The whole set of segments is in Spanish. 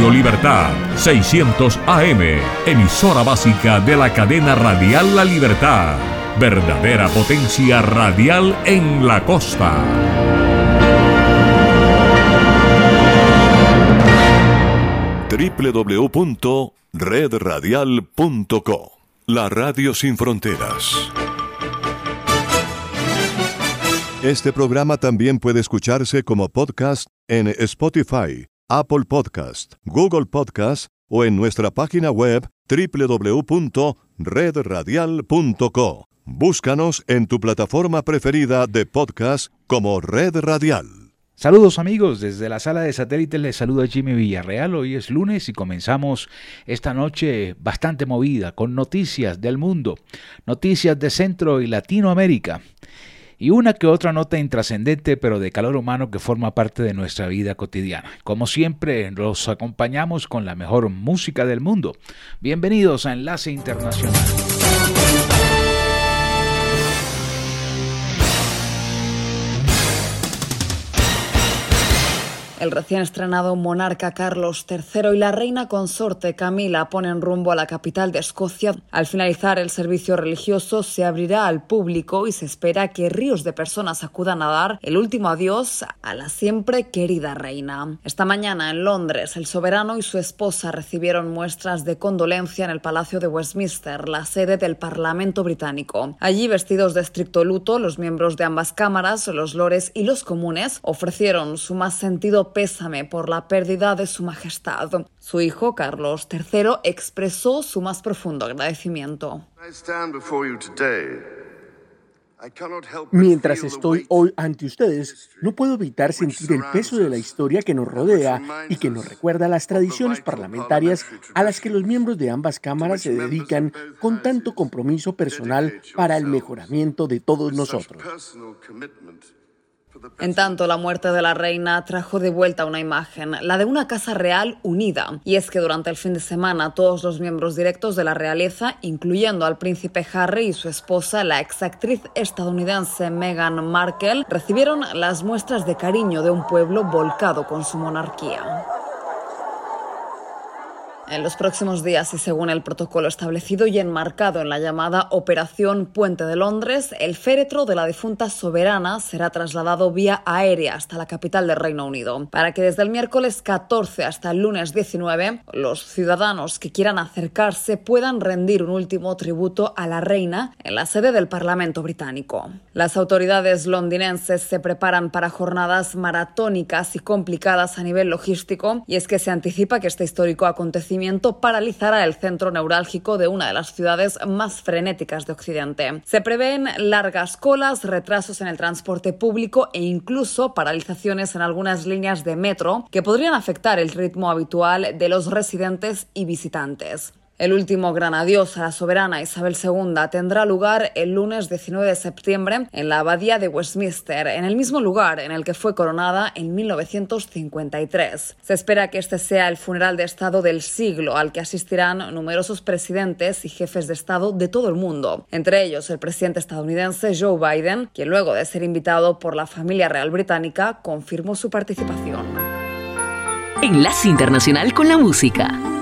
Radio Libertad, 600 AM, emisora básica de la cadena radial La Libertad. Verdadera potencia radial en la costa. www.redradial.co La Radio Sin Fronteras. Este programa también puede escucharse como podcast en Spotify, Apple Podcast, Google Podcast o en nuestra página web www.redradial.co. Búscanos en tu plataforma preferida de podcast como Red Radial. Saludos amigos, desde la sala de satélites les saluda Jimmy Villarreal. Hoy es lunes y comenzamos esta noche bastante movida con noticias del mundo, noticias de Centro y Latinoamérica y una que otra nota intrascendente pero de calor humano que forma parte de nuestra vida cotidiana. Como siempre, los acompañamos con la mejor música del mundo. Bienvenidos a Enlace Internacional. El recién estrenado monarca Carlos III y la reina consorte Camila ponen rumbo a la capital de Escocia. Al finalizar el servicio religioso se abrirá al público y se espera que ríos de personas acudan a dar el último adiós a la siempre querida reina. Esta mañana en Londres el soberano y su esposa recibieron muestras de condolencia en el Palacio de Westminster, la sede del Parlamento británico. Allí vestidos de estricto luto, los miembros de ambas cámaras, los lores y los comunes ofrecieron su más sentido pésame por la pérdida de su majestad. Su hijo, Carlos III, expresó su más profundo agradecimiento. Mientras estoy hoy ante ustedes, no puedo evitar sentir el peso de la historia que nos rodea y que nos recuerda las tradiciones parlamentarias a las que los miembros de ambas cámaras se dedican con tanto compromiso personal para el mejoramiento de todos nosotros. En tanto, la muerte de la reina trajo de vuelta una imagen, la de una casa real unida. Y es que durante el fin de semana todos los miembros directos de la realeza, incluyendo al príncipe Harry y su esposa, la exactriz estadounidense Meghan Markle, recibieron las muestras de cariño de un pueblo volcado con su monarquía. En los próximos días y según el protocolo establecido y enmarcado en la llamada Operación Puente de Londres, el féretro de la difunta soberana será trasladado vía aérea hasta la capital del Reino Unido, para que desde el miércoles 14 hasta el lunes 19 los ciudadanos que quieran acercarse puedan rendir un último tributo a la reina en la sede del Parlamento británico. Las autoridades londinenses se preparan para jornadas maratónicas y complicadas a nivel logístico y es que se anticipa que este histórico acontecimiento paralizará el centro neurálgico de una de las ciudades más frenéticas de Occidente. Se prevén largas colas, retrasos en el transporte público e incluso paralizaciones en algunas líneas de metro que podrían afectar el ritmo habitual de los residentes y visitantes. El último gran adiós a la soberana Isabel II tendrá lugar el lunes 19 de septiembre en la Abadía de Westminster, en el mismo lugar en el que fue coronada en 1953. Se espera que este sea el funeral de Estado del siglo al que asistirán numerosos presidentes y jefes de Estado de todo el mundo, entre ellos el presidente estadounidense Joe Biden, quien luego de ser invitado por la familia real británica confirmó su participación. Enlace Internacional con la Música.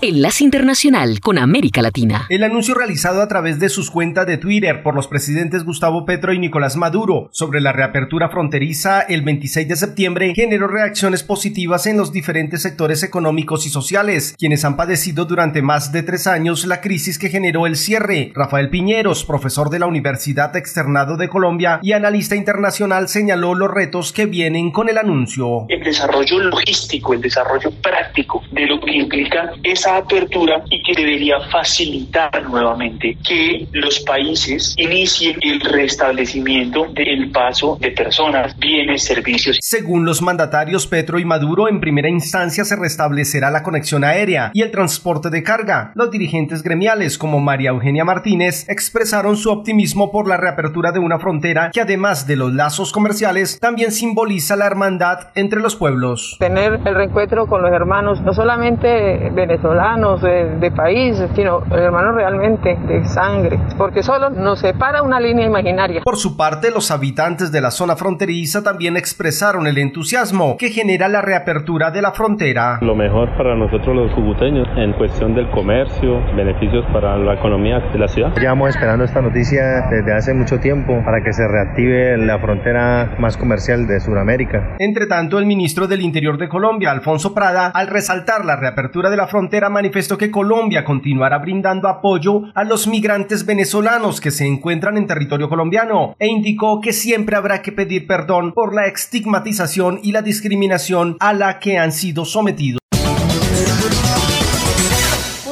Enlace Internacional con América Latina. El anuncio realizado a través de sus cuentas de Twitter por los presidentes Gustavo Petro y Nicolás Maduro sobre la reapertura fronteriza el 26 de septiembre generó reacciones positivas en los diferentes sectores económicos y sociales, quienes han padecido durante más de tres años la crisis que generó el cierre. Rafael Piñeros, profesor de la Universidad Externado de Colombia y analista internacional, señaló los retos que vienen con el anuncio. El desarrollo logístico, el desarrollo práctico de lo que implica esa apertura y que debería facilitar nuevamente que los países inicien el restablecimiento del paso de personas, bienes, servicios. Según los mandatarios Petro y Maduro, en primera instancia se restablecerá la conexión aérea y el transporte de carga. Los dirigentes gremiales como María Eugenia Martínez expresaron su optimismo por la reapertura de una frontera que además de los lazos comerciales también simboliza la hermandad entre los pueblos. Tener el reencuentro con los hermanos, no solamente venezolanos, de, de país, sino hermanos realmente de sangre, porque solo nos separa una línea imaginaria. Por su parte, los habitantes de la zona fronteriza también expresaron el entusiasmo que genera la reapertura de la frontera. Lo mejor para nosotros los cubuteños en cuestión del comercio, beneficios para la economía de la ciudad. Llevamos esperando esta noticia desde hace mucho tiempo para que se reactive la frontera más comercial de Sudamérica. Entre tanto, el ministro del Interior de Colombia, Alfonso Prada, al resaltar la reapertura de la frontera, manifestó que Colombia continuará brindando apoyo a los migrantes venezolanos que se encuentran en territorio colombiano e indicó que siempre habrá que pedir perdón por la estigmatización y la discriminación a la que han sido sometidos.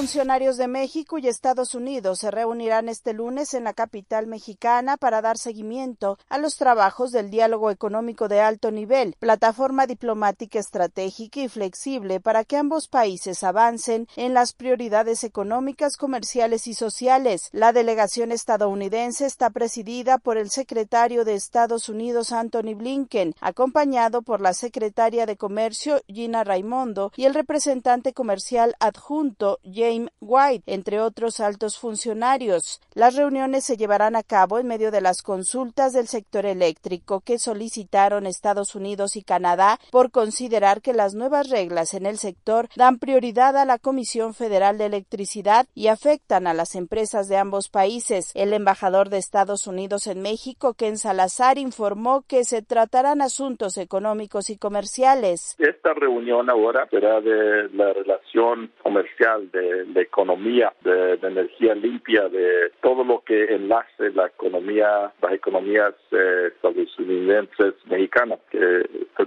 Funcionarios de México y Estados Unidos se reunirán este lunes en la capital mexicana para dar seguimiento a los trabajos del diálogo económico de alto nivel, plataforma diplomática estratégica y flexible para que ambos países avancen en las prioridades económicas, comerciales y sociales. La delegación estadounidense está presidida por el secretario de Estados Unidos Anthony Blinken, acompañado por la secretaria de Comercio Gina Raimondo y el representante comercial adjunto James White, entre otros altos funcionarios. Las reuniones se llevarán a cabo en medio de las consultas del sector eléctrico que solicitaron Estados Unidos y Canadá por considerar que las nuevas reglas en el sector dan prioridad a la Comisión Federal de Electricidad y afectan a las empresas de ambos países. El embajador de Estados Unidos en México, Ken Salazar, informó que se tratarán asuntos económicos y comerciales. Esta reunión ahora será de la relación comercial de de economía, de, energía limpia, de todo lo que enlace la economía, las economías eh, estadounidenses mexicanas, que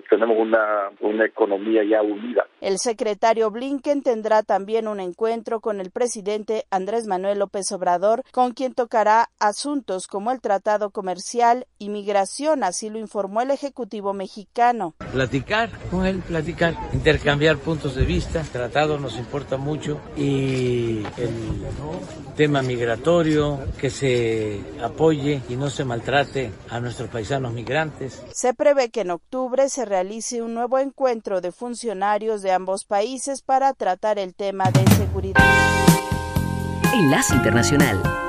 tenemos una, una economía ya unida. El secretario Blinken tendrá también un encuentro con el presidente Andrés Manuel López Obrador, con quien tocará asuntos como el tratado comercial y migración, así lo informó el Ejecutivo mexicano. Platicar con él, platicar, intercambiar puntos de vista, el tratado nos importa mucho y el tema migratorio, que se apoye y no se maltrate a nuestros paisanos migrantes. Se prevé que en octubre se realice un nuevo encuentro de funcionarios de ambos países para tratar el tema de seguridad. Enlace Internacional.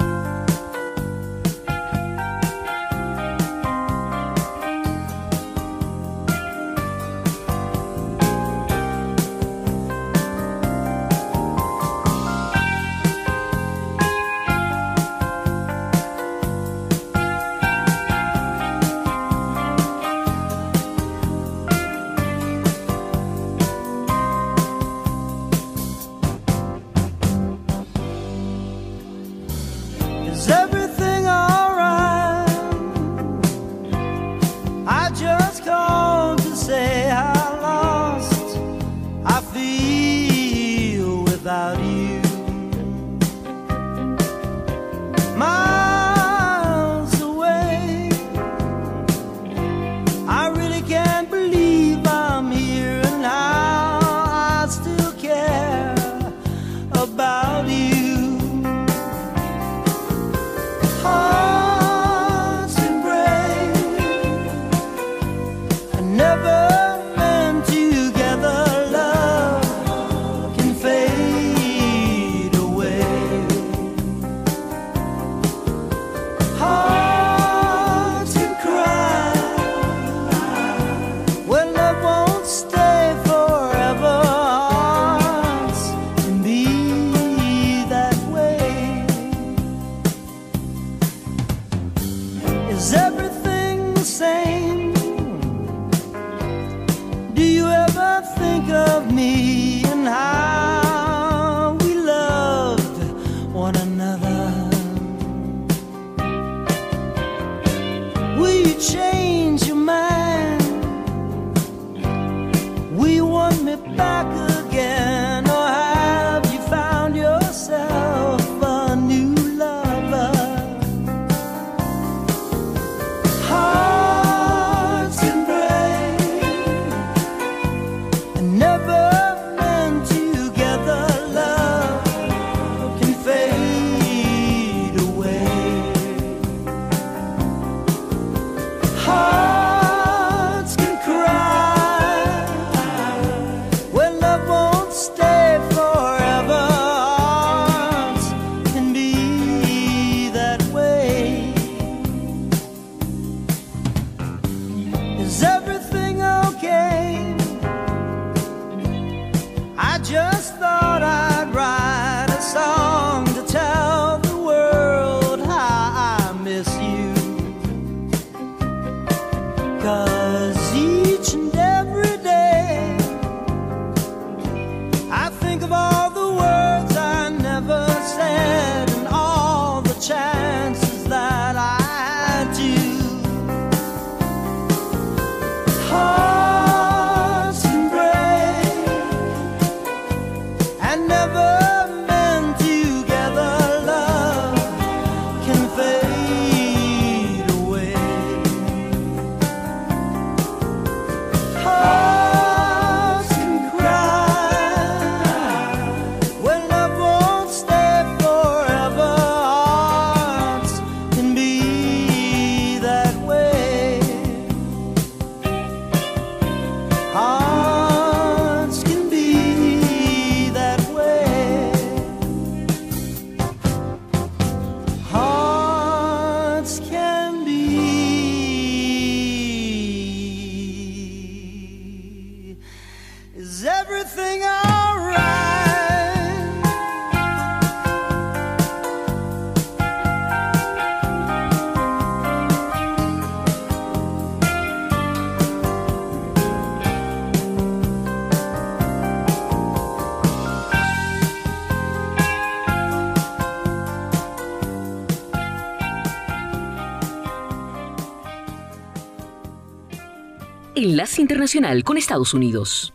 Internacional con Estados Unidos.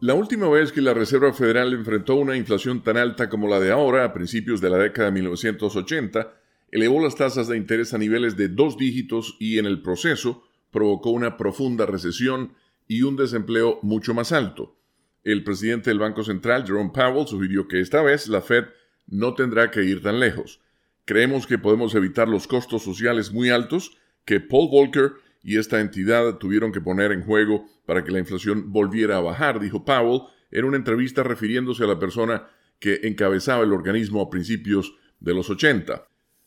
La última vez que la Reserva Federal enfrentó una inflación tan alta como la de ahora, a principios de la década de 1980, elevó las tasas de interés a niveles de dos dígitos y en el proceso provocó una profunda recesión y un desempleo mucho más alto. El presidente del Banco Central, Jerome Powell, sugirió que esta vez la Fed no tendrá que ir tan lejos. Creemos que podemos evitar los costos sociales muy altos que Paul Volcker y esta entidad tuvieron que poner en juego para que la inflación volviera a bajar, dijo Powell en una entrevista refiriéndose a la persona que encabezaba el organismo a principios de los 80.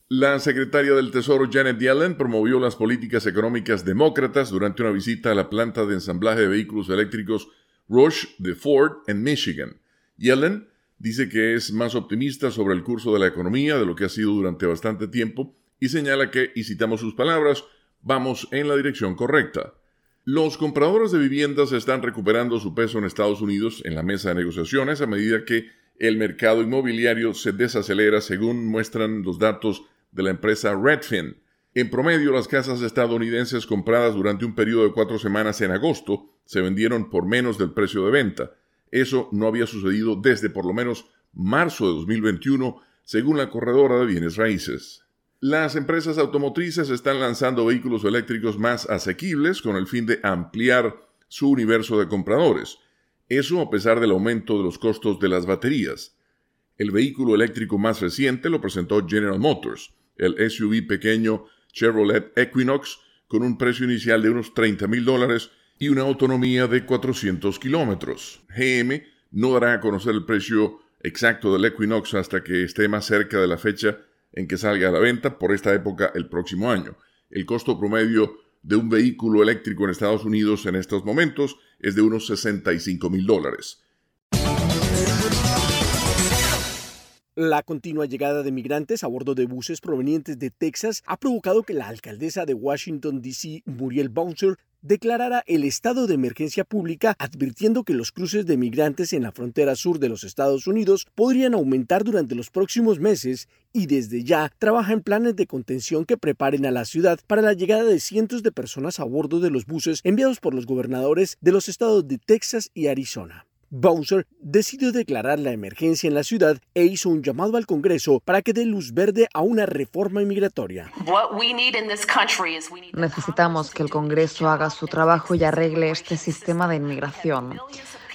La secretaria del Tesoro Janet Yellen promovió las políticas económicas demócratas durante una visita a la planta de ensamblaje de vehículos eléctricos Rush de Ford en Michigan. Yellen dice que es más optimista sobre el curso de la economía de lo que ha sido durante bastante tiempo y señala que, y citamos sus palabras, vamos en la dirección correcta. Los compradores de viviendas están recuperando su peso en Estados Unidos en la mesa de negociaciones a medida que el mercado inmobiliario se desacelera según muestran los datos de la empresa Redfin. En promedio, las casas estadounidenses compradas durante un periodo de cuatro semanas en agosto se vendieron por menos del precio de venta. Eso no había sucedido desde por lo menos marzo de 2021, según la corredora de bienes raíces. Las empresas automotrices están lanzando vehículos eléctricos más asequibles con el fin de ampliar su universo de compradores. Eso a pesar del aumento de los costos de las baterías. El vehículo eléctrico más reciente lo presentó General Motors, el SUV pequeño Chevrolet Equinox, con un precio inicial de unos 30 mil dólares y una autonomía de 400 kilómetros. GM no dará a conocer el precio exacto del Equinox hasta que esté más cerca de la fecha en que salga a la venta por esta época el próximo año. El costo promedio de un vehículo eléctrico en Estados Unidos en estos momentos es de unos 65 mil dólares. La continua llegada de migrantes a bordo de buses provenientes de Texas ha provocado que la alcaldesa de Washington, D.C., Muriel Bouncer, declarara el estado de emergencia pública advirtiendo que los cruces de migrantes en la frontera sur de los Estados Unidos podrían aumentar durante los próximos meses y desde ya trabaja en planes de contención que preparen a la ciudad para la llegada de cientos de personas a bordo de los buses enviados por los gobernadores de los estados de Texas y Arizona. Bowser decidió declarar la emergencia en la ciudad e hizo un llamado al Congreso para que dé luz verde a una reforma inmigratoria. Necesitamos que el Congreso haga su trabajo y arregle este sistema de inmigración.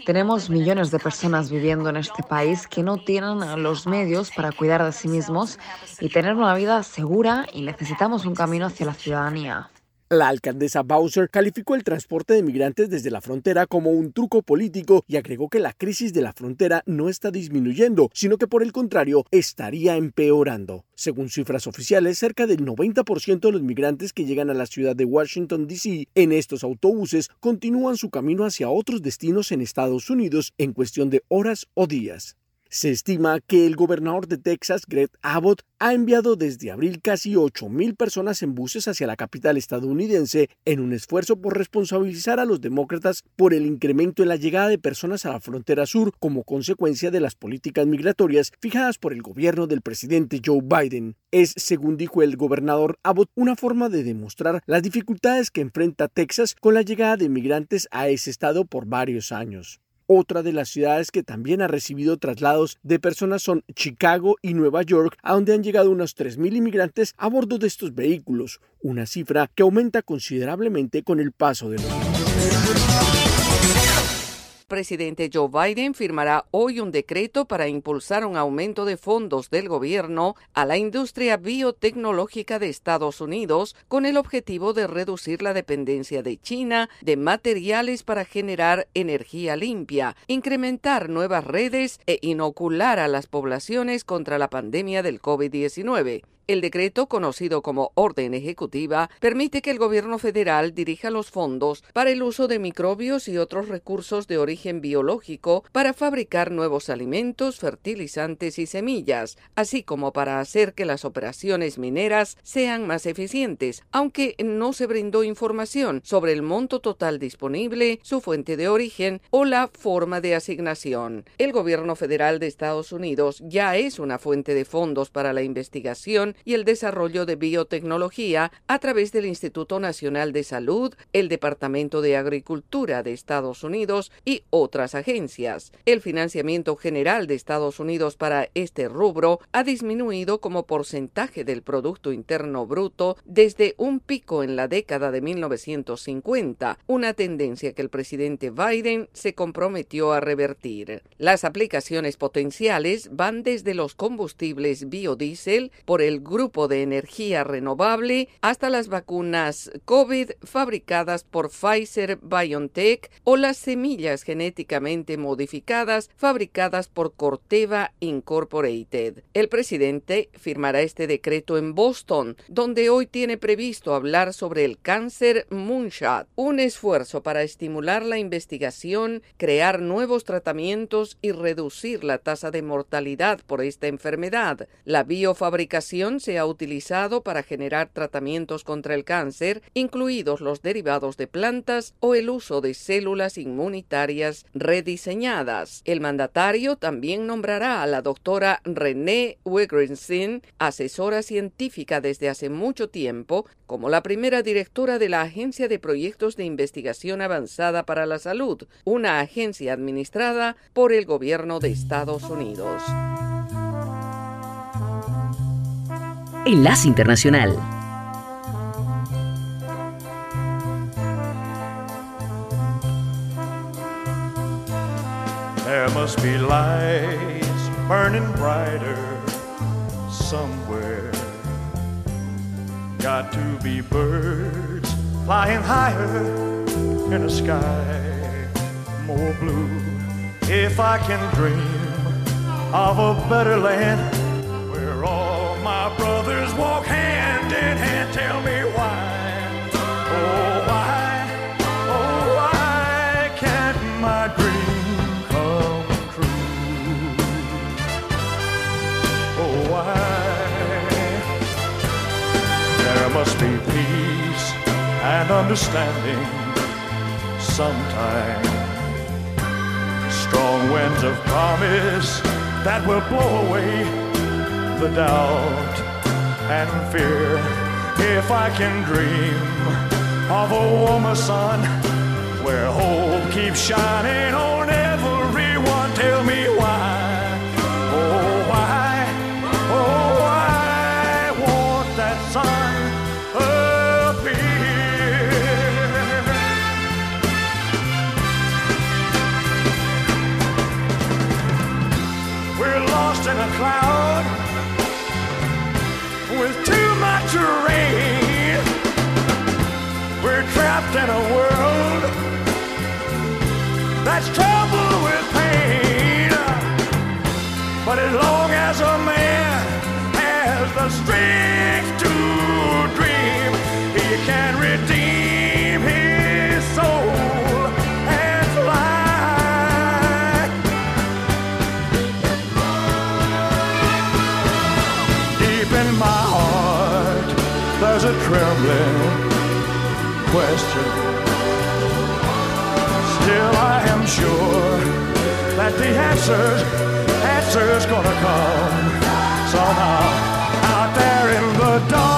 Tenemos millones de personas viviendo en este país que no tienen los medios para cuidar de sí mismos y tener una vida segura y necesitamos un camino hacia la ciudadanía. La alcaldesa Bowser calificó el transporte de migrantes desde la frontera como un truco político y agregó que la crisis de la frontera no está disminuyendo, sino que por el contrario estaría empeorando. Según cifras oficiales, cerca del 90% de los migrantes que llegan a la ciudad de Washington, D.C. en estos autobuses continúan su camino hacia otros destinos en Estados Unidos en cuestión de horas o días. Se estima que el gobernador de Texas, Greg Abbott, ha enviado desde abril casi 8.000 personas en buses hacia la capital estadounidense en un esfuerzo por responsabilizar a los demócratas por el incremento en la llegada de personas a la frontera sur como consecuencia de las políticas migratorias fijadas por el gobierno del presidente Joe Biden. Es, según dijo el gobernador Abbott, una forma de demostrar las dificultades que enfrenta Texas con la llegada de migrantes a ese estado por varios años. Otra de las ciudades que también ha recibido traslados de personas son Chicago y Nueva York, a donde han llegado unos 3.000 inmigrantes a bordo de estos vehículos, una cifra que aumenta considerablemente con el paso de los años presidente Joe Biden firmará hoy un decreto para impulsar un aumento de fondos del gobierno a la industria biotecnológica de Estados Unidos con el objetivo de reducir la dependencia de China de materiales para generar energía limpia, incrementar nuevas redes e inocular a las poblaciones contra la pandemia del COVID-19. El decreto, conocido como Orden Ejecutiva, permite que el gobierno federal dirija los fondos para el uso de microbios y otros recursos de origen biológico para fabricar nuevos alimentos, fertilizantes y semillas, así como para hacer que las operaciones mineras sean más eficientes, aunque no se brindó información sobre el monto total disponible, su fuente de origen o la forma de asignación. El gobierno federal de Estados Unidos ya es una fuente de fondos para la investigación y el desarrollo de biotecnología a través del Instituto Nacional de Salud, el Departamento de Agricultura de Estados Unidos y otras agencias. El financiamiento general de Estados Unidos para este rubro ha disminuido como porcentaje del Producto Interno Bruto desde un pico en la década de 1950, una tendencia que el presidente Biden se comprometió a revertir. Las aplicaciones potenciales van desde los combustibles biodiesel por el grupo de energía renovable hasta las vacunas COVID fabricadas por Pfizer BioNTech o las semillas genéticamente modificadas fabricadas por Corteva Incorporated. El presidente firmará este decreto en Boston, donde hoy tiene previsto hablar sobre el cáncer Moonshot, un esfuerzo para estimular la investigación, crear nuevos tratamientos y reducir la tasa de mortalidad por esta enfermedad. La biofabricación se ha utilizado para generar tratamientos contra el cáncer, incluidos los derivados de plantas o el uso de células inmunitarias rediseñadas. El mandatario también nombrará a la doctora René Wigrinson, asesora científica desde hace mucho tiempo, como la primera directora de la Agencia de Proyectos de Investigación Avanzada para la Salud, una agencia administrada por el gobierno de Estados Unidos. Enlace Internacional. There must be lights burning brighter somewhere. Got to be birds flying higher in a sky more blue. If I can dream of a better land where all my brothers walk hand in hand. Tell me why, oh why, oh why can't my dream come true? Oh why? There must be peace and understanding sometime. Strong winds of promise that will blow away the doubt and fear. If I can dream of a warmer sun where hope keeps shining on everyone, tell me in a world that's troubled Still, I am sure that the answers, answers gonna come somehow out there in the dark.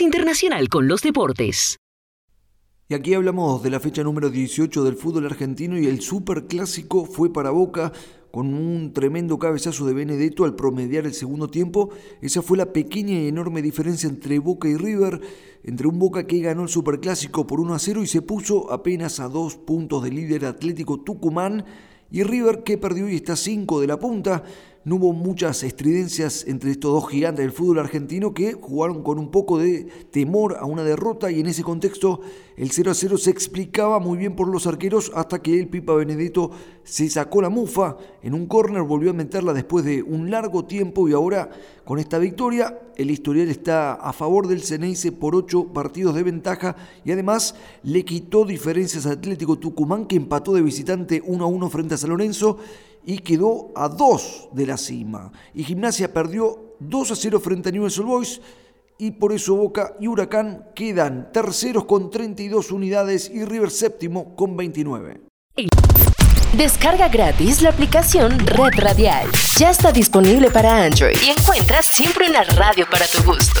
Internacional con los Deportes. Y aquí hablamos de la fecha número 18 del fútbol argentino y el superclásico fue para Boca con un tremendo cabezazo de Benedetto al promediar el segundo tiempo. Esa fue la pequeña y enorme diferencia entre Boca y River, entre un Boca que ganó el superclásico por 1 a 0 y se puso apenas a dos puntos del líder Atlético Tucumán y River que perdió y está a 5 de la punta. No hubo muchas estridencias entre estos dos gigantes del fútbol argentino que jugaron con un poco de temor a una derrota y en ese contexto el 0 a 0 se explicaba muy bien por los arqueros hasta que el Pipa Benedetto se sacó la mufa en un córner, volvió a meterla después de un largo tiempo y ahora con esta victoria el historial está a favor del Ceneice por 8 partidos de ventaja y además le quitó diferencias a Atlético Tucumán que empató de visitante 1 a 1 frente a San Lorenzo y quedó a 2 de la cima. Y Gimnasia perdió 2 a 0 frente a Newell's Old Boys y por eso Boca y Huracán quedan terceros con 32 unidades y River séptimo con 29. Descarga gratis la aplicación Red Radial. Ya está disponible para Android y encuentras siempre una radio para tu gusto.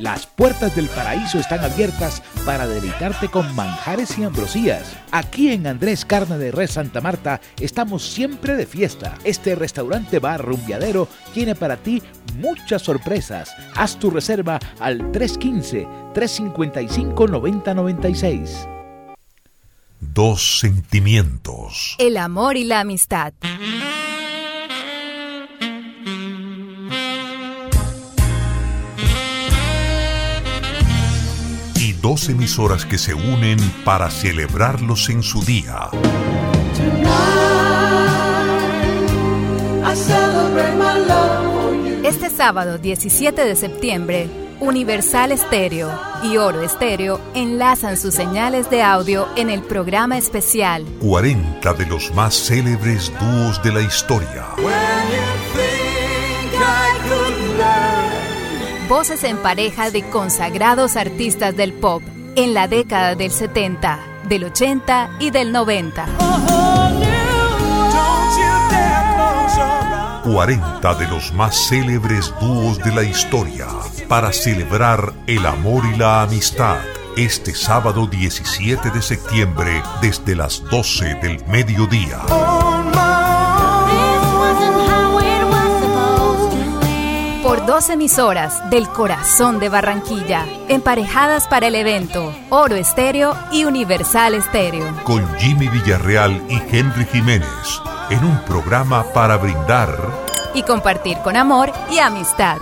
Las puertas del paraíso están abiertas para deleitarte con manjares y ambrosías. Aquí en Andrés Carne de Res Santa Marta estamos siempre de fiesta. Este restaurante bar rumbiadero tiene para ti muchas sorpresas. Haz tu reserva al 315-355-9096. Dos sentimientos. El amor y la amistad. Dos emisoras que se unen para celebrarlos en su día. Este sábado 17 de septiembre, Universal Estéreo y Oro Estéreo enlazan sus señales de audio en el programa especial 40 de los más célebres dúos de la historia. Voces en pareja de consagrados artistas del pop en la década del 70, del 80 y del 90. 40 de los más célebres dúos de la historia para celebrar el amor y la amistad este sábado 17 de septiembre desde las 12 del mediodía. Por dos emisoras del corazón de Barranquilla, emparejadas para el evento, Oro Estéreo y Universal Estéreo. Con Jimmy Villarreal y Henry Jiménez, en un programa para brindar y compartir con amor y amistad.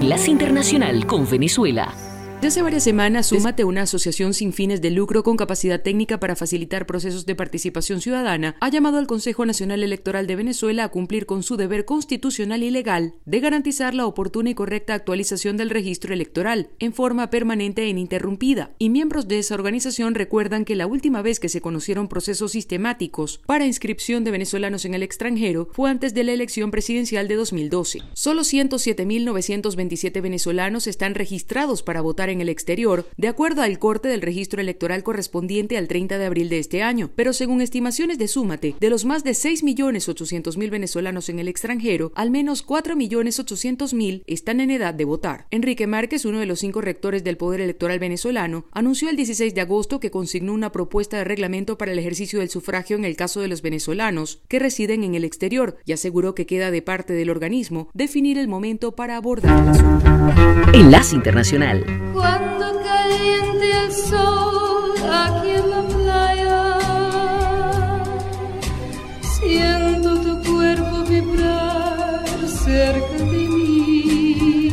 Enlace Internacional con Venezuela. Desde hace varias semanas, Súmate, una asociación sin fines de lucro con capacidad técnica para facilitar procesos de participación ciudadana, ha llamado al Consejo Nacional Electoral de Venezuela a cumplir con su deber constitucional y legal de garantizar la oportuna y correcta actualización del registro electoral en forma permanente e ininterrumpida. Y miembros de esa organización recuerdan que la última vez que se conocieron procesos sistemáticos para inscripción de venezolanos en el extranjero fue antes de la elección presidencial de 2012. Solo 107.927 venezolanos están registrados para votar en el exterior, de acuerdo al corte del registro electoral correspondiente al 30 de abril de este año. Pero según estimaciones de Súmate, de los más de 6.800.000 venezolanos en el extranjero, al menos 4.800.000 están en edad de votar. Enrique Márquez, uno de los cinco rectores del Poder Electoral venezolano, anunció el 16 de agosto que consignó una propuesta de reglamento para el ejercicio del sufragio en el caso de los venezolanos que residen en el exterior y aseguró que queda de parte del organismo definir el momento para abordar el asunto. Enlace Internacional cuando caliente el sol aquí en la playa. Siento tu cuerpo vibrar cerca de mí.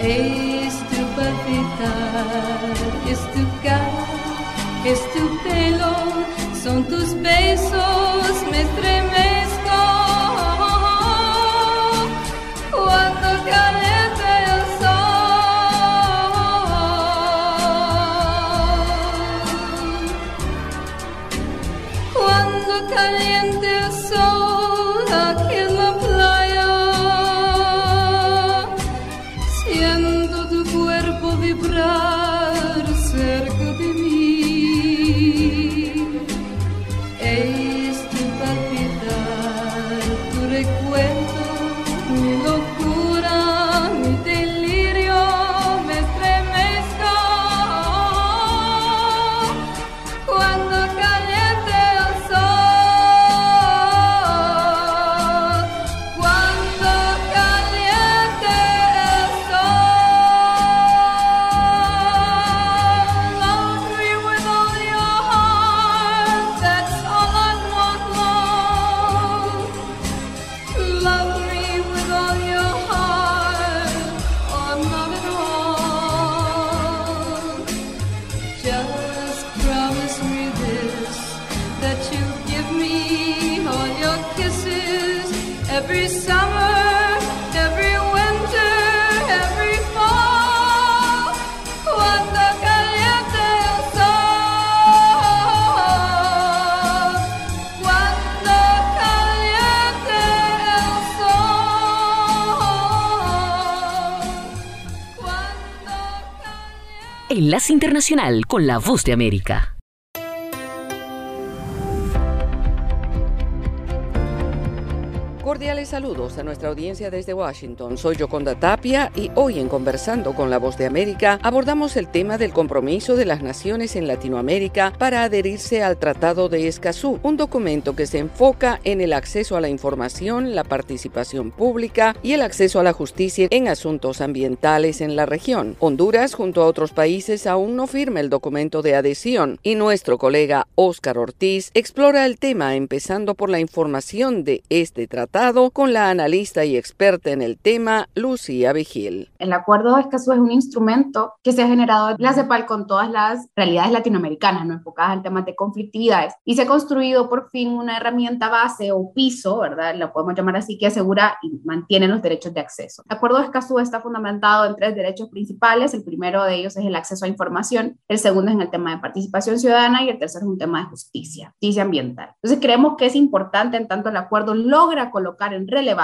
Es tu palpitar, es tu cara, es tu Con la Voz de América. Saludos a nuestra audiencia desde Washington. Soy Yoconda Tapia y hoy en Conversando con la Voz de América abordamos el tema del compromiso de las naciones en Latinoamérica para adherirse al Tratado de Escazú, un documento que se enfoca en el acceso a la información, la participación pública y el acceso a la justicia en asuntos ambientales en la región. Honduras, junto a otros países, aún no firma el documento de adhesión y nuestro colega Óscar Ortiz explora el tema empezando por la información de este tratado con la analista y experta en el tema, Lucía Vigil. El acuerdo de Escazú es un instrumento que se ha generado la CEPAL con todas las realidades latinoamericanas, no enfocadas al tema de conflictividades, y se ha construido por fin una herramienta base o piso, ¿verdad? La podemos llamar así, que asegura y mantiene los derechos de acceso. El acuerdo de Escazú está fundamentado en tres derechos principales. El primero de ellos es el acceso a información, el segundo es en el tema de participación ciudadana y el tercero es un tema de justicia, justicia ambiental. Entonces creemos que es importante, en tanto el acuerdo logra colocar en relevancia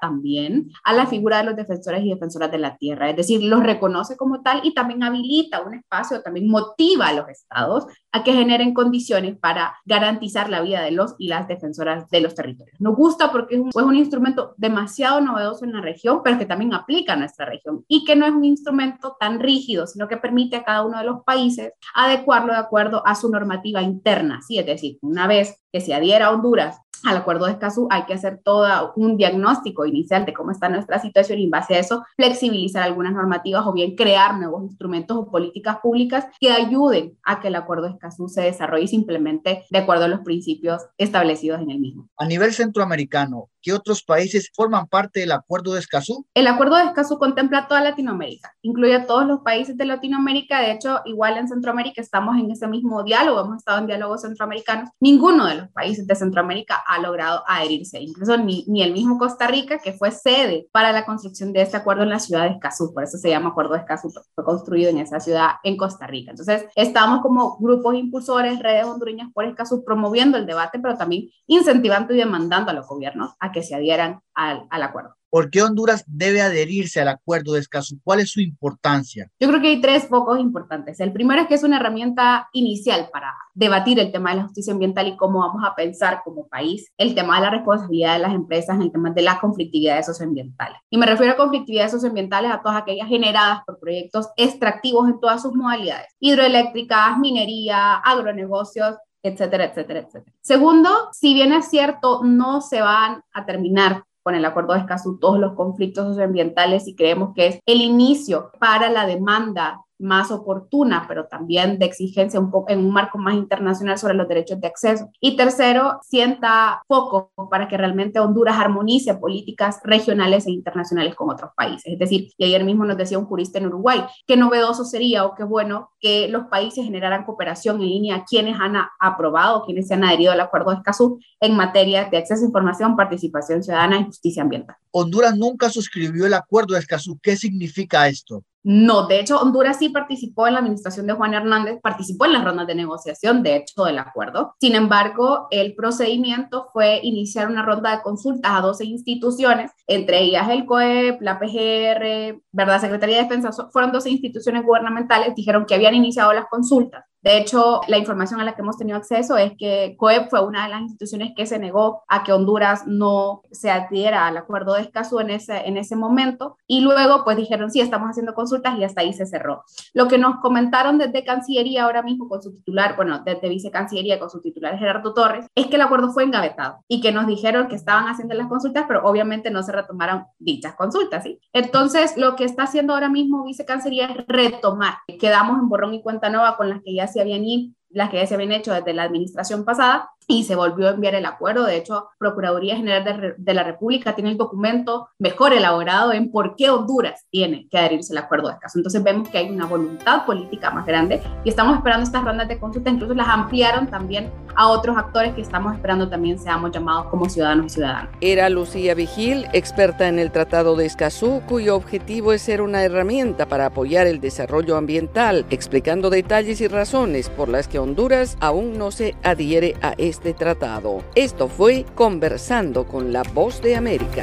también a la figura de los defensores y defensoras de la tierra, es decir, los reconoce como tal y también habilita un espacio, también motiva a los estados a que generen condiciones para garantizar la vida de los y las defensoras de los territorios. Nos gusta porque es un, es un instrumento demasiado novedoso en la región, pero que también aplica a nuestra región y que no es un instrumento tan rígido, sino que permite a cada uno de los países adecuarlo de acuerdo a su normativa interna. ¿sí? Es decir, una vez que se adhiera a Honduras al acuerdo de Escazú hay que hacer todo un diagnóstico inicial de cómo está nuestra situación y en base a eso flexibilizar algunas normativas o bien crear nuevos instrumentos o políticas públicas que ayuden a que el acuerdo de Escazú se desarrolle y se implemente de acuerdo a los principios establecidos en el mismo. A nivel centroamericano, ¿qué otros países forman parte del acuerdo de Escazú? El acuerdo de Escazú contempla toda Latinoamérica, incluye a todos los países de Latinoamérica. De hecho, igual en Centroamérica estamos en ese mismo diálogo, hemos estado en diálogos centroamericanos. Ninguno de los países de Centroamérica ha logrado adherirse, incluso ni, ni el mismo Costa Rica, que fue sede para la construcción de este acuerdo en la ciudad de Escazú, por eso se llama Acuerdo de Escazú, fue construido en esa ciudad en Costa Rica. Entonces, estamos como grupos impulsores, redes hondureñas por Escazú, promoviendo el debate, pero también incentivando y demandando a los gobiernos a que se adhieran al, al acuerdo. ¿Por qué Honduras debe adherirse al acuerdo de Escazú? ¿Cuál es su importancia? Yo creo que hay tres focos importantes. El primero es que es una herramienta inicial para debatir el tema de la justicia ambiental y cómo vamos a pensar como país el tema de la responsabilidad de las empresas el tema de las conflictividades socioambientales. Y me refiero a conflictividades socioambientales a todas aquellas generadas por proyectos extractivos en todas sus modalidades, hidroeléctricas, minería, agronegocios, etcétera, etcétera, etcétera. Segundo, si bien es cierto, no se van a terminar con el acuerdo de Escazú todos los conflictos socioambientales y creemos que es el inicio para la demanda más oportuna, pero también de exigencia un poco en un marco más internacional sobre los derechos de acceso. Y tercero, sienta foco para que realmente Honduras armonice políticas regionales e internacionales con otros países. Es decir, y ayer mismo nos decía un jurista en Uruguay, qué novedoso sería o qué bueno que los países generaran cooperación en línea a quienes han aprobado, quienes se han adherido al acuerdo de Escazú en materia de acceso a información, participación ciudadana y justicia ambiental. Honduras nunca suscribió el acuerdo de Escazú. ¿Qué significa esto? No, de hecho, Honduras sí participó en la administración de Juan Hernández, participó en las rondas de negociación, de hecho, del acuerdo. Sin embargo, el procedimiento fue iniciar una ronda de consultas a 12 instituciones, entre ellas el COEP, la PGR, ¿verdad? Secretaría de Defensa, fueron 12 instituciones gubernamentales, dijeron que habían iniciado las consultas. De hecho, la información a la que hemos tenido acceso es que COEP fue una de las instituciones que se negó a que Honduras no se adhiera al acuerdo de Escazú en ese, en ese momento. Y luego, pues dijeron, sí, estamos haciendo consultas y hasta ahí se cerró. Lo que nos comentaron desde Cancillería ahora mismo con su titular, bueno, desde Vicecancillería con su titular Gerardo Torres, es que el acuerdo fue engavetado y que nos dijeron que estaban haciendo las consultas, pero obviamente no se retomaron dichas consultas, ¿sí? Entonces, lo que está haciendo ahora mismo Vicecancillería es retomar. Quedamos en borrón y cuenta nueva con las que ya se habían las que se habían hecho desde la administración pasada y se volvió a enviar el acuerdo. De hecho, Procuraduría General de, de, la República tiene el documento mejor elaborado en por qué Honduras tiene que adherirse al acuerdo de escaso. Entonces vemos que hay una voluntad política más grande y estamos esperando estas rondas de consulta, incluso las ampliaron también a otros actores que estamos esperando también seamos llamados como ciudadanos y ciudadanas. Era Lucía Vigil, experta en el Tratado de Escazú, cuyo objetivo es ser una herramienta para apoyar el desarrollo ambiental, explicando detalles y razones por las que Honduras aún no se adhiere a este este tratado. Esto fue Conversando con la Voz de América.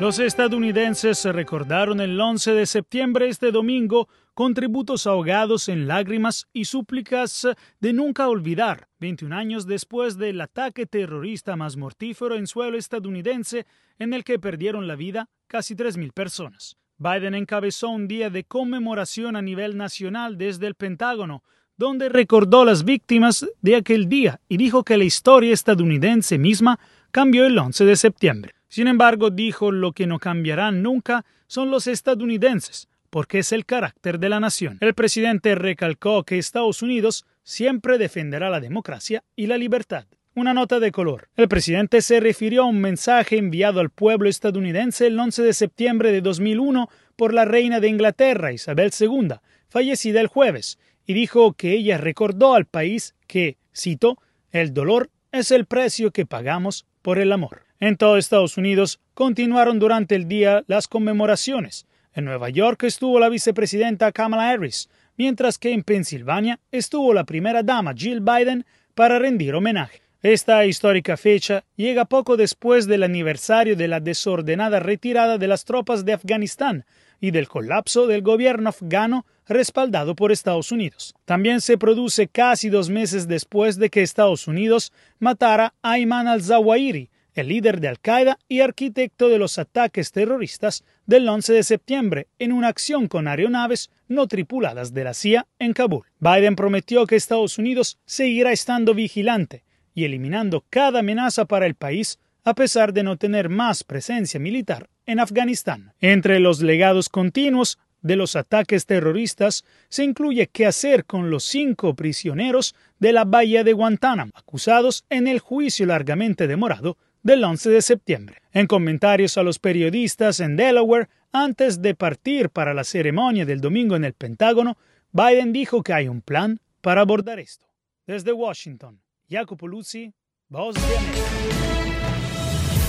Los estadounidenses se recordaron el 11 de septiembre este domingo con tributos ahogados en lágrimas y súplicas de nunca olvidar, 21 años después del ataque terrorista más mortífero en suelo estadounidense en el que perdieron la vida casi 3.000 personas. Biden encabezó un día de conmemoración a nivel nacional desde el Pentágono, donde recordó las víctimas de aquel día y dijo que la historia estadounidense misma cambió el 11 de septiembre. Sin embargo, dijo lo que no cambiarán nunca son los estadounidenses, porque es el carácter de la nación. El presidente recalcó que Estados Unidos siempre defenderá la democracia y la libertad. Una nota de color. El presidente se refirió a un mensaje enviado al pueblo estadounidense el 11 de septiembre de 2001 por la reina de Inglaterra, Isabel II, fallecida el jueves, y dijo que ella recordó al país que, cito, el dolor es el precio que pagamos por el amor. En todo Estados Unidos continuaron durante el día las conmemoraciones. En Nueva York estuvo la vicepresidenta Kamala Harris, mientras que en Pensilvania estuvo la primera dama Jill Biden para rendir homenaje. Esta histórica fecha llega poco después del aniversario de la desordenada retirada de las tropas de Afganistán y del colapso del gobierno afgano respaldado por Estados Unidos. También se produce casi dos meses después de que Estados Unidos matara a Ayman al-Zawahiri, el líder de Al-Qaeda y arquitecto de los ataques terroristas del 11 de septiembre en una acción con aeronaves no tripuladas de la CIA en Kabul. Biden prometió que Estados Unidos seguirá estando vigilante y eliminando cada amenaza para el país a pesar de no tener más presencia militar en Afganistán. Entre los legados continuos de los ataques terroristas se incluye qué hacer con los cinco prisioneros de la bahía de Guantánamo, acusados en el juicio largamente demorado del 11 de septiembre. En comentarios a los periodistas en Delaware, antes de partir para la ceremonia del domingo en el Pentágono, Biden dijo que hay un plan para abordar esto. Desde Washington, Jacopo Luzzi, Voz.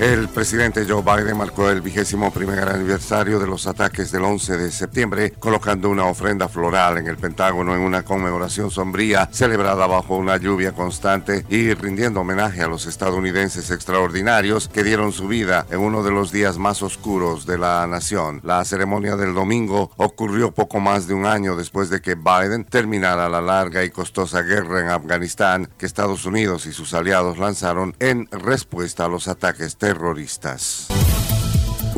El presidente Joe Biden marcó el vigésimo primer aniversario de los ataques del 11 de septiembre, colocando una ofrenda floral en el Pentágono en una conmemoración sombría celebrada bajo una lluvia constante y rindiendo homenaje a los estadounidenses extraordinarios que dieron su vida en uno de los días más oscuros de la nación. La ceremonia del domingo ocurrió poco más de un año después de que Biden terminara la larga y costosa guerra en Afganistán que Estados Unidos y sus aliados lanzaron en respuesta a los ataques terroristas terroristas.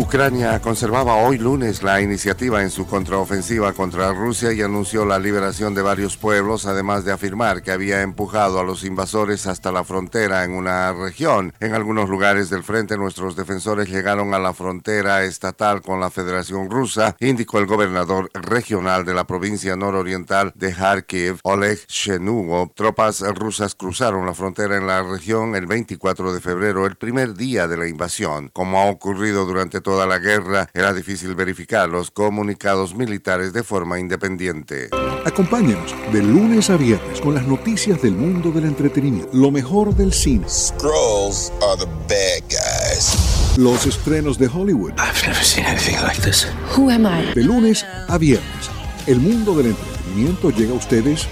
Ucrania conservaba hoy lunes la iniciativa en su contraofensiva contra Rusia y anunció la liberación de varios pueblos, además de afirmar que había empujado a los invasores hasta la frontera en una región. En algunos lugares del frente nuestros defensores llegaron a la frontera estatal con la Federación Rusa, indicó el gobernador regional de la provincia nororiental de Kharkiv, Oleg Shenugo. Tropas rusas cruzaron la frontera en la región el 24 de febrero, el primer día de la invasión. Como ha ocurrido durante toda la guerra, era difícil verificar los comunicados militares de forma independiente. Acompáñenos de lunes a viernes con las noticias del mundo del entretenimiento, lo mejor del cine. Scrolls are the bad guys. Los estrenos de Hollywood. I've never seen anything like this. Who am I? De lunes a viernes, el mundo del entretenimiento llega a ustedes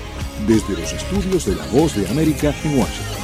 desde los estudios de La Voz de América en Washington.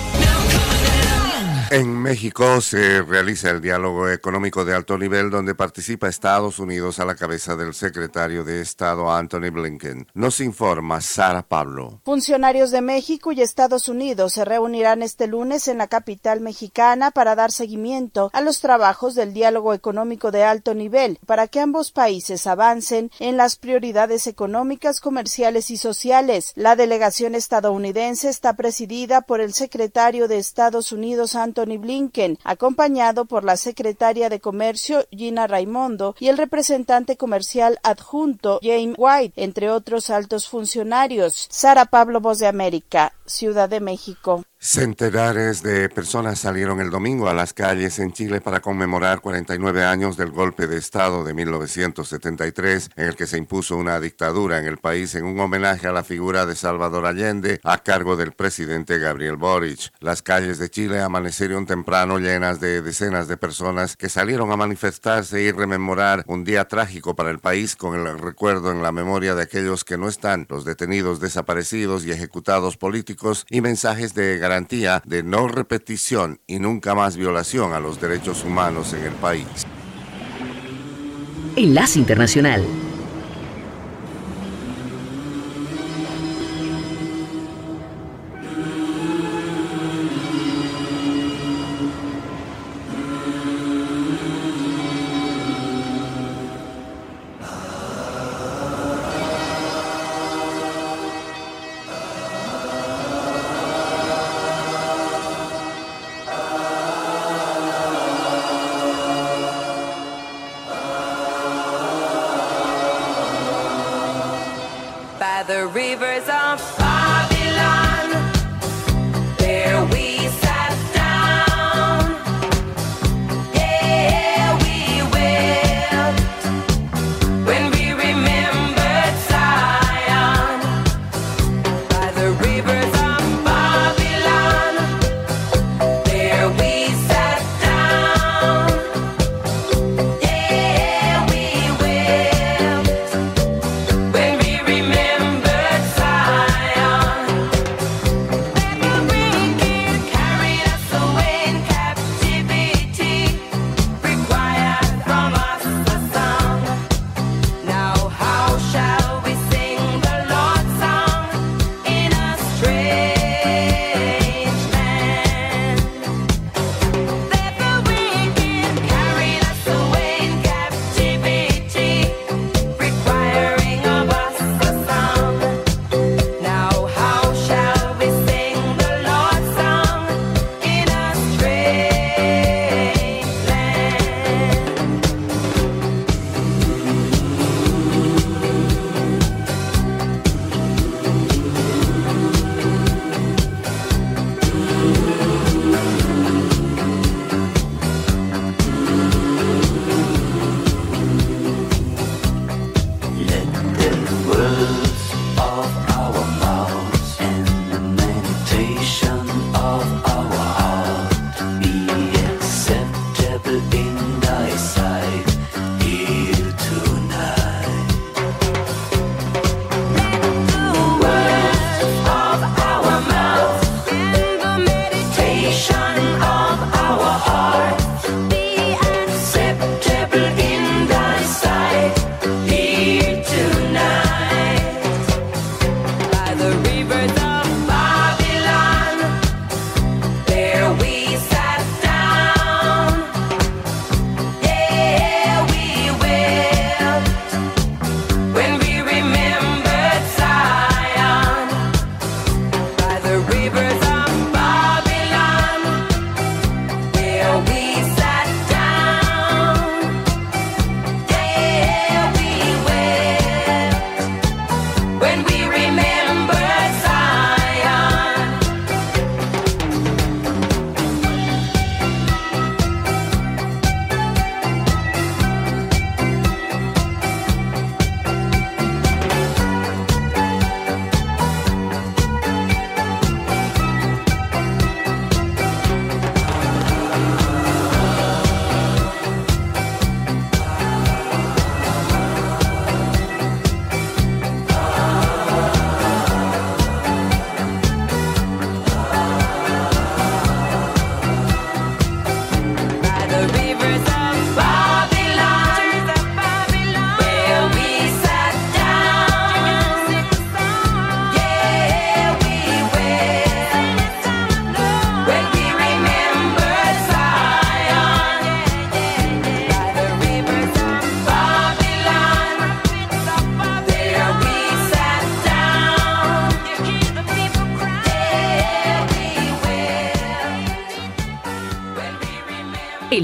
En México se realiza el diálogo económico de alto nivel donde participa Estados Unidos a la cabeza del secretario de Estado Anthony Blinken. Nos informa Sara Pablo. Funcionarios de México y Estados Unidos se reunirán este lunes en la capital mexicana para dar seguimiento a los trabajos del diálogo económico de alto nivel para que ambos países avancen en las prioridades económicas, comerciales y sociales. La delegación estadounidense está presidida por el secretario de Estados Unidos Anthony Blinken, acompañado por la secretaria de Comercio Gina Raimondo y el representante comercial adjunto James White, entre otros altos funcionarios. Sara Pablo, Voz de América, Ciudad de México. Centenares de personas salieron el domingo a las calles en Chile para conmemorar 49 años del golpe de Estado de 1973, en el que se impuso una dictadura en el país en un homenaje a la figura de Salvador Allende a cargo del presidente Gabriel Boric. Las calles de Chile amanecieron temprano llenas de decenas de personas que salieron a manifestarse y rememorar un día trágico para el país con el recuerdo en la memoria de aquellos que no están, los detenidos desaparecidos y ejecutados políticos y mensajes de garantía de no repetición y nunca más violación a los derechos humanos en el país. Enlace Internacional.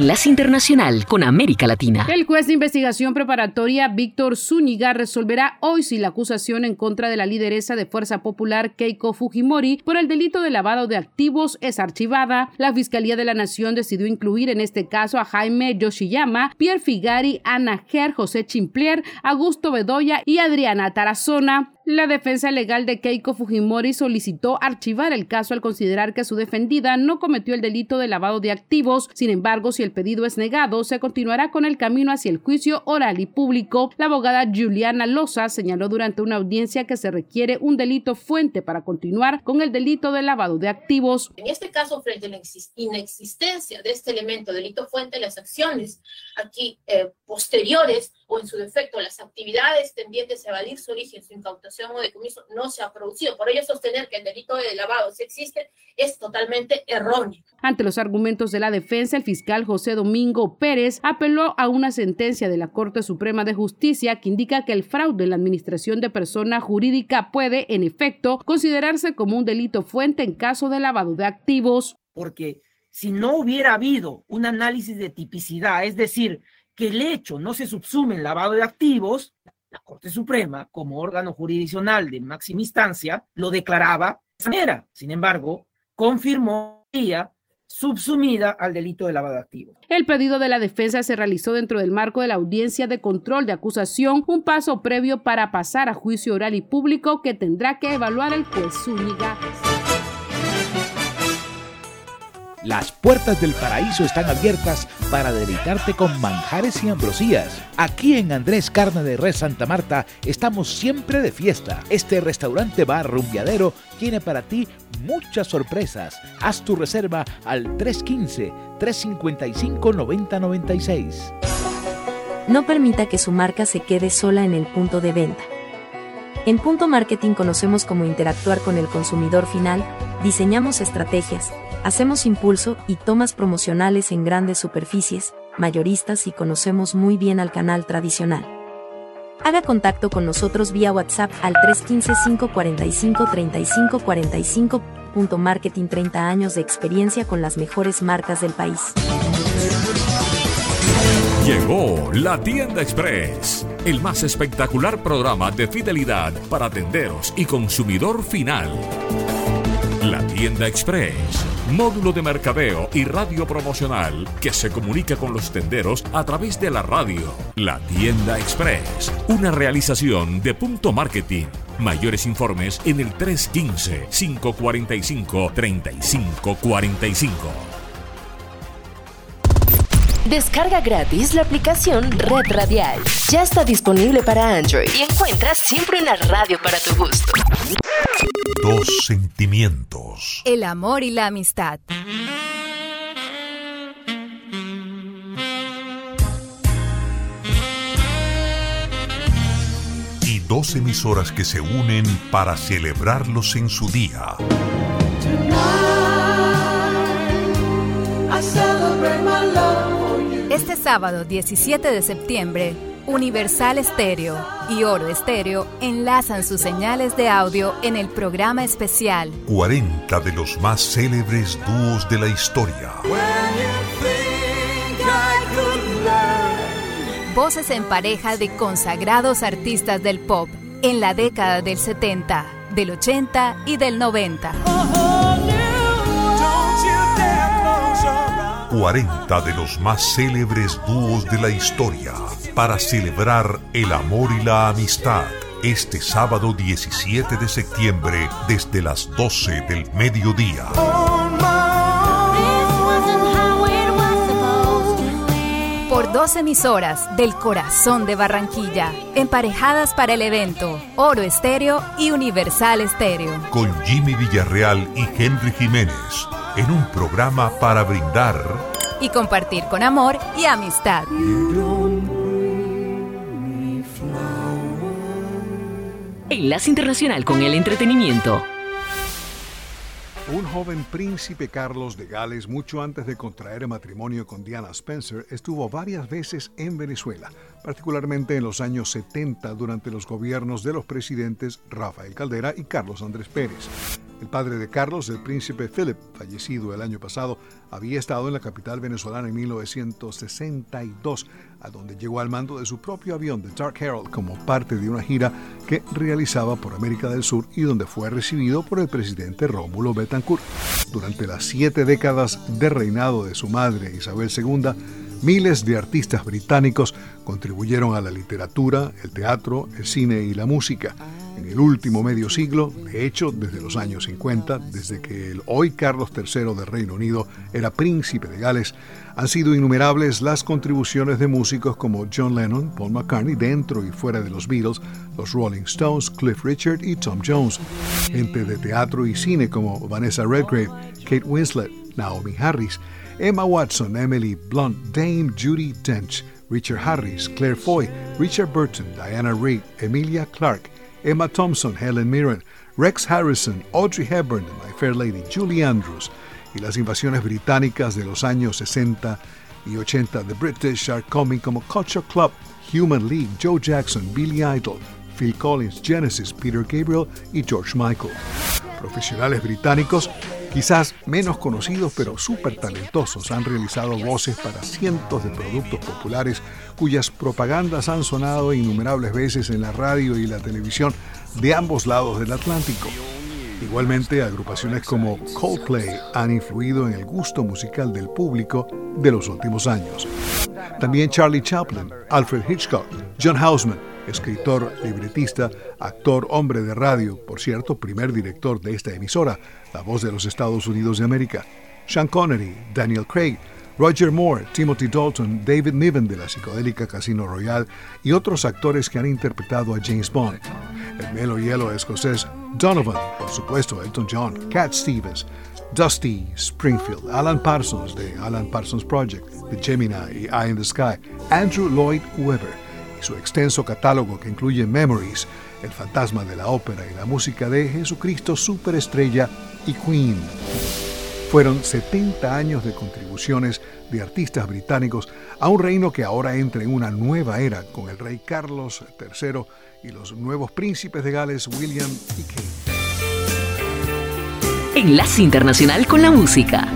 Enlace Internacional con América Latina. El juez de investigación preparatoria Víctor Zúñiga resolverá hoy si la acusación en contra de la lideresa de Fuerza Popular Keiko Fujimori por el delito de lavado de activos es archivada. La Fiscalía de la Nación decidió incluir en este caso a Jaime Yoshiyama, Pierre Figari, Ana Ger, José Chimplier, Augusto Bedoya y Adriana Tarazona. La defensa legal de Keiko Fujimori solicitó archivar el caso al considerar que su defendida no cometió el delito de lavado de activos. Sin embargo, si el pedido es negado, se continuará con el camino hacia el juicio oral y público. La abogada Juliana Loza señaló durante una audiencia que se requiere un delito fuente para continuar con el delito de lavado de activos. En este caso, frente a la exis- inexistencia de este elemento, delito fuente, las acciones aquí eh, posteriores o en su defecto las actividades tendientes a evadir su origen, su incautación o decomiso no se ha producido. Por ello, sostener que el delito de lavado sí existe es totalmente erróneo. Ante los argumentos de la defensa, el fiscal José Domingo Pérez apeló a una sentencia de la Corte Suprema de Justicia que indica que el fraude en la administración de persona jurídica puede, en efecto, considerarse como un delito fuente en caso de lavado de activos. Porque si no hubiera habido un análisis de tipicidad, es decir, que el hecho no se subsume en lavado de activos, La Corte Suprema, como órgano jurisdiccional de máxima instancia, lo declaraba de esa manera. Sin embargo, confirmó subsumida al delito de lavado de activos. El pedido de la defensa se realizó dentro del marco de la audiencia de control de acusación, un paso previo para pasar a juicio oral y público que tendrá que evaluar el juez Zúñiga. Las puertas del paraíso están abiertas para deleitarte con manjares y ambrosías. Aquí en Andrés Carne de Res Santa Marta estamos siempre de fiesta. Este restaurante bar rumbiadero tiene para ti muchas sorpresas. Haz tu reserva al 315-355-9096. No permita que su marca se quede sola en el punto de venta. En Punto Marketing conocemos cómo interactuar con el consumidor final, diseñamos estrategias, hacemos impulso y tomas promocionales en grandes superficies, mayoristas y conocemos muy bien al canal tradicional. Haga contacto con nosotros vía WhatsApp al 315-545-3545. Punto Marketing 30 años de experiencia con las mejores marcas del país. Llegó la tienda express, el más espectacular programa de fidelidad para tenderos y consumidor final. La tienda express, módulo de mercadeo y radio promocional que se comunica con los tenderos a través de la radio. La tienda express, una realización de punto marketing. Mayores informes en el 315-545-3545. Descarga gratis la aplicación Red Radial. Ya está disponible para Android y encuentras siempre una radio para tu gusto. Dos sentimientos. El amor y la amistad. Y dos emisoras que se unen para celebrarlos en su día. Este sábado 17 de septiembre, Universal Estéreo y Oro Estéreo enlazan sus señales de audio en el programa especial. 40 de los más célebres dúos de la historia. Voces en pareja de consagrados artistas del pop en la década del 70, del 80 y del 90. 40 de los más célebres dúos de la historia para celebrar el amor y la amistad. Este sábado 17 de septiembre desde las 12 del mediodía. Por dos emisoras del corazón de Barranquilla, emparejadas para el evento Oro Estéreo y Universal Estéreo. Con Jimmy Villarreal y Henry Jiménez en un programa para brindar Y compartir con amor y amistad. Enlace Internacional con el Entretenimiento. Un joven príncipe Carlos de Gales, mucho antes de contraer matrimonio con Diana Spencer, estuvo varias veces en Venezuela, particularmente en los años 70 durante los gobiernos de los presidentes Rafael Caldera y Carlos Andrés Pérez. El padre de Carlos, el príncipe Philip, fallecido el año pasado, había estado en la capital venezolana en 1962, a donde llegó al mando de su propio avión, The Dark Herald, como parte de una gira que realizaba por América del Sur y donde fue recibido por el presidente Rómulo Betancourt. Durante las siete décadas de reinado de su madre Isabel II, miles de artistas británicos contribuyeron a la literatura, el teatro, el cine y la música. El último medio siglo, de hecho, desde los años 50, desde que el hoy Carlos III del Reino Unido era príncipe de Gales, han sido innumerables las contribuciones de músicos como John Lennon, Paul McCartney, dentro y fuera de los Beatles, los Rolling Stones, Cliff Richard y Tom Jones. Gente de teatro y cine como Vanessa Redgrave, Kate Winslet, Naomi Harris, Emma Watson, Emily Blunt, Dame Judy Dench, Richard Harris, Claire Foy, Richard Burton, Diana Reid, Emilia Clarke, Emma Thompson, Helen Mirren, Rex Harrison, Audrey Hepburn, My Fair Lady, Julie Andrews y las invasiones británicas de los años 60 y 80 de British are coming como Culture Club, Human League, Joe Jackson, Billy Idol, Phil Collins, Genesis, Peter Gabriel y George Michael. Profesionales británicos Quizás menos conocidos pero súper talentosos han realizado voces para cientos de productos populares cuyas propagandas han sonado innumerables veces en la radio y la televisión de ambos lados del Atlántico. Igualmente, agrupaciones como Coldplay han influido en el gusto musical del público de los últimos años. También Charlie Chaplin, Alfred Hitchcock, John Houseman, escritor, libretista, actor, hombre de radio, por cierto, primer director de esta emisora, La Voz de los Estados Unidos de América, Sean Connery, Daniel Craig, Roger Moore, Timothy Dalton, David Niven de la psicodélica Casino Royale y otros actores que han interpretado a James Bond. El melo hielo escocés Donovan, por supuesto Elton John, Cat Stevens, Dusty Springfield, Alan Parsons de Alan Parsons Project, The Gemini y Eye in the Sky, Andrew Lloyd Webber y su extenso catálogo que incluye Memories, El fantasma de la ópera y la música de Jesucristo Superestrella y Queen. Fueron 70 años de contribuciones de artistas británicos a un reino que ahora entra en una nueva era con el rey Carlos III y los nuevos príncipes de Gales William y Kate. Enlace Internacional con la Música.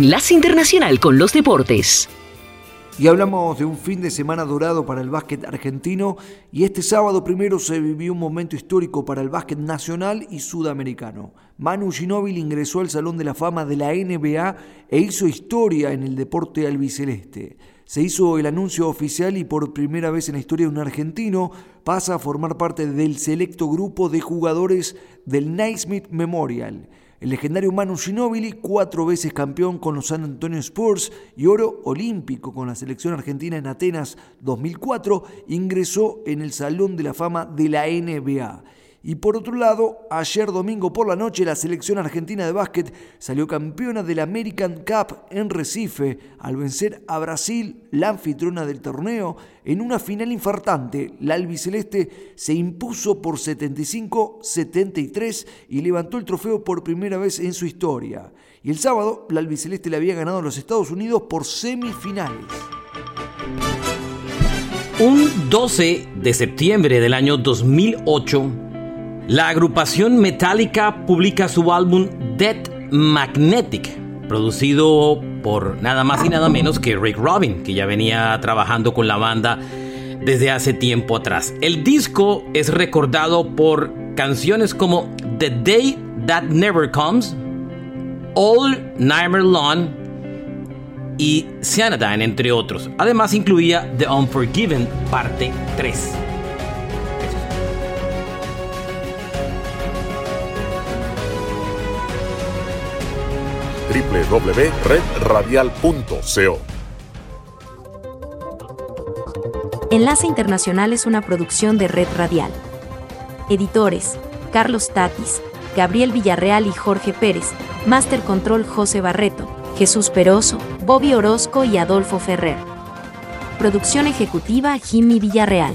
Enlace Internacional con los Deportes. Y hablamos de un fin de semana dorado para el básquet argentino y este sábado primero se vivió un momento histórico para el básquet nacional y sudamericano. Manu Ginóbili ingresó al Salón de la Fama de la NBA e hizo historia en el deporte albiceleste. Se hizo el anuncio oficial y por primera vez en la historia un argentino pasa a formar parte del selecto grupo de jugadores del Naismith Memorial. El legendario Manu Ginóbili, cuatro veces campeón con los San Antonio Spurs y oro olímpico con la selección argentina en Atenas 2004, ingresó en el Salón de la Fama de la NBA. Y por otro lado, ayer domingo por la noche la selección argentina de básquet salió campeona del American Cup en Recife al vencer a Brasil, la anfitriona del torneo, en una final infartante. La albiceleste se impuso por 75-73 y levantó el trofeo por primera vez en su historia. Y el sábado la albiceleste le había ganado a los Estados Unidos por semifinales. Un 12 de septiembre del año 2008, la agrupación Metallica publica su álbum Dead Magnetic, producido por nada más y nada menos que Rick Rubin, que ya venía trabajando con la banda desde hace tiempo atrás. El disco es recordado por canciones como The Day That Never Comes, All Nightmare Long y Cyanide, entre otros. Además incluía The Unforgiven, parte 3. www.redradial.co Enlace Internacional es una producción de Red Radial. Editores: Carlos Tatis, Gabriel Villarreal y Jorge Pérez. Master Control José Barreto, Jesús Peroso, Bobby Orozco y Adolfo Ferrer. Producción ejecutiva Jimmy Villarreal.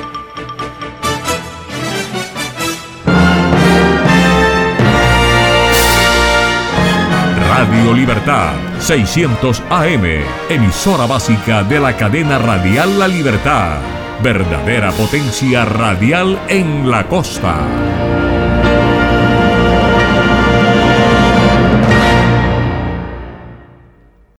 Radio Libertad, 600 AM, emisora básica de la cadena radial La Libertad. Verdadera potencia radial en la costa.